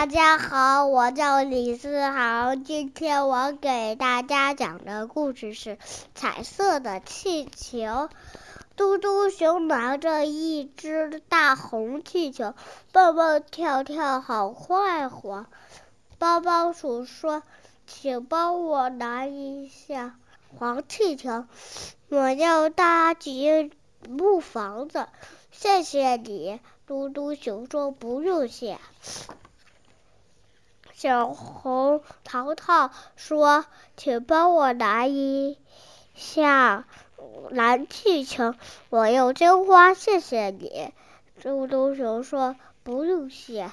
大家好，我叫李思航，今天我给大家讲的故事是《彩色的气球》。嘟嘟熊拿着一只大红气球，蹦蹦跳跳，好快活。包包鼠说：“请帮我拿一下黄气球，我要搭几木房子。”谢谢你，嘟嘟熊说：“不用谢。”小红淘淘说：“请帮我拿一下蓝气球，我要真花。”谢谢你，嘟嘟熊说：“不用谢。”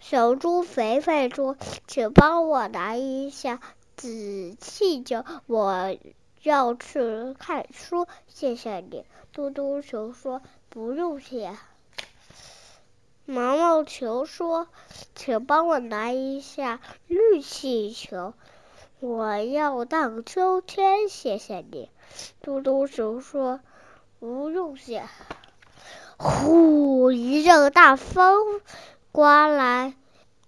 小猪肥肥说：“请帮我拿一下紫气球，我要去看书。”谢谢你，嘟嘟熊说：“不用谢。”毛毛球说：“请帮我拿一下绿气球，我要荡秋千。”谢谢你，嘟嘟熊说：“不用谢。”呼，一阵大风刮来，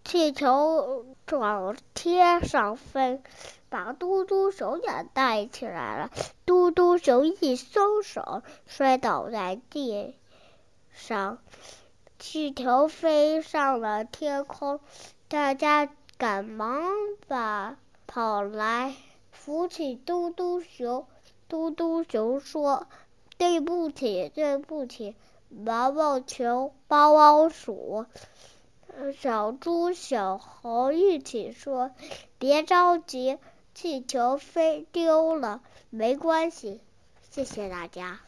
气球往天上飞，把嘟嘟熊也带起来了。嘟嘟熊一松手，摔倒在地上。气球飞上了天空，大家赶忙把跑来扶起嘟嘟熊。嘟嘟熊说：“对不起，对不起。”毛毛球、包包鼠、小猪、小猴一起说：“别着急，气球飞丢了没关系。”谢谢大家。